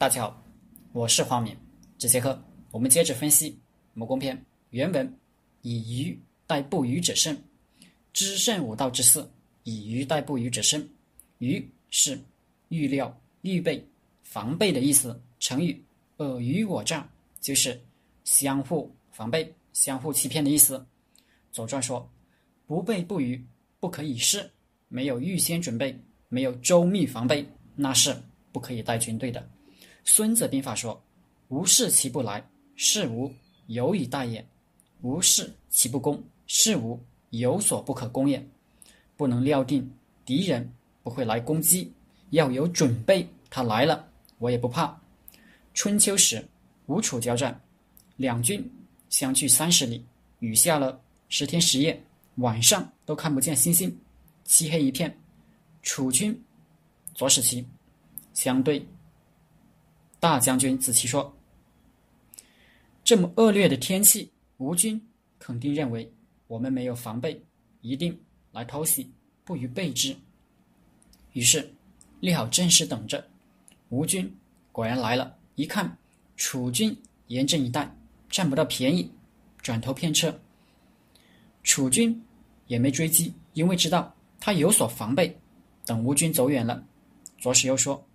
大家好，我是黄敏。这节课我们接着分析《谋攻篇》原文：“以鱼待不鱼者胜，知胜五道之四。以鱼待不鱼者胜。鱼是预料、预备、防备的意思。成语‘尔虞我诈’就是相互防备、相互欺骗的意思。《左传》说：‘不备不虞，不可以试。’没有预先准备，没有周密防备，那是不可以带军队的。”《孙子兵法》说：“无事其不来，事无有以待也；无事其不攻，事无有所不可攻也。不能料定敌人不会来攻击，要有准备。他来了，我也不怕。”春秋时，吴楚交战，两军相距三十里，雨下了十天十夜，晚上都看不见星星，漆黑一片。楚军左使其相对。大将军子期说：“这么恶劣的天气，吴军肯定认为我们没有防备，一定来偷袭，不予备之。于是立好阵势等着。吴军果然来了，一看楚军严阵以待，占不到便宜，转头骗撤。楚军也没追击，因为知道他有所防备。等吴军走远了，左使又说：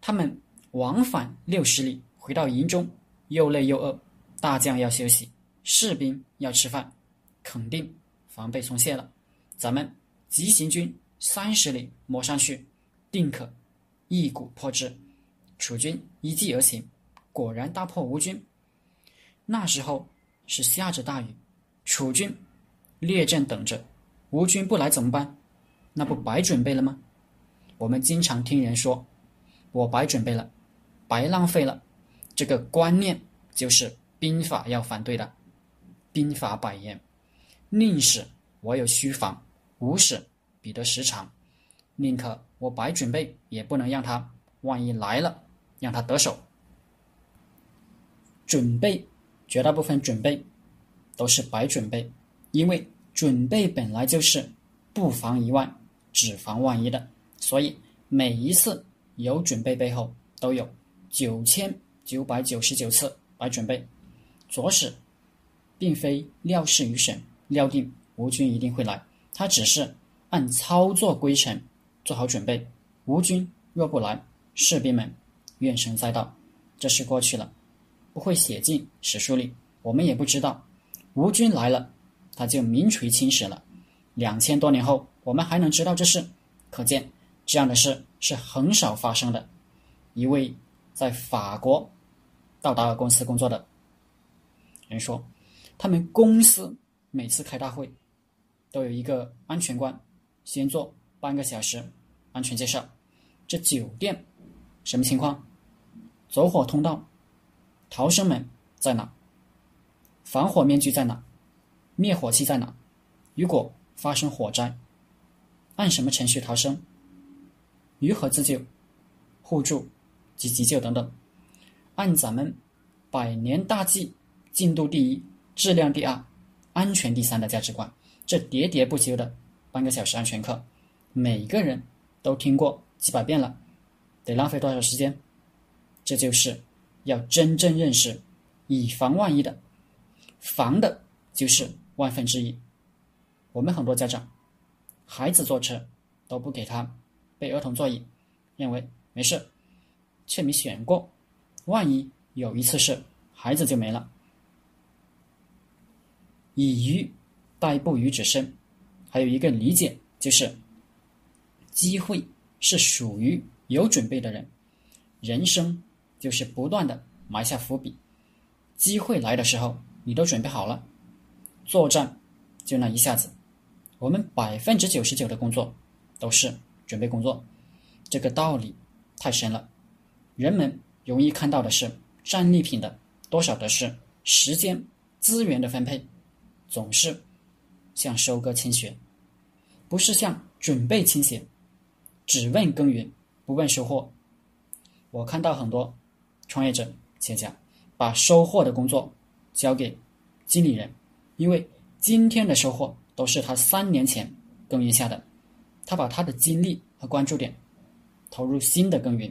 他们。”往返六十里，回到营中，又累又饿，大将要休息，士兵要吃饭，肯定防备松懈了。咱们急行军三十里，摸上去，定可一鼓破之。楚军依计而行，果然大破吴军。那时候是下着大雨，楚军列阵等着，吴军不来怎么办？那不白准备了吗？我们经常听人说，我白准备了。白浪费了，这个观念就是兵法要反对的。兵法百言，宁使我有虚防，无使彼得时长。宁可我白准备，也不能让他万一来了，让他得手。准备，绝大部分准备都是白准备，因为准备本来就是不防一万，只防万一的。所以每一次有准备，背后都有。九千九百九十九次来准备，左使并非料事于神，料定吴军一定会来，他只是按操作规程做好准备。吴军若不来，士兵们怨声载道，这事过去了，不会写进史书里，我们也不知道。吴军来了，他就名垂青史了。两千多年后，我们还能知道这事，可见这样的事是很少发生的。一位。在法国到达尔公司工作的人说，他们公司每次开大会都有一个安全官先做半个小时安全介绍。这酒店什么情况？走火通道、逃生门在哪？防火面具在哪？灭火器在哪？如果发生火灾，按什么程序逃生？如何自救、互助？及急救等等，按咱们百年大计，进度第一，质量第二，安全第三的价值观，这喋喋不休的半个小时安全课，每个人都听过几百遍了，得浪费多少时间？这就是要真正认识以防万一的，防的就是万分之一。我们很多家长，孩子坐车都不给他备儿童座椅，认为没事。却没选过，万一有一次是，孩子就没了。以鱼代不鱼者胜，还有一个理解就是，机会是属于有准备的人。人生就是不断的埋下伏笔，机会来的时候，你都准备好了。作战就那一下子，我们百分之九十九的工作都是准备工作，这个道理太深了。人们容易看到的是战利品的多少的是时间资源的分配，总是向收割倾斜，不是向准备倾斜，只问耕耘不问收获。我看到很多创业者企业家把收获的工作交给经理人，因为今天的收获都是他三年前耕耘下的，他把他的精力和关注点投入新的耕耘。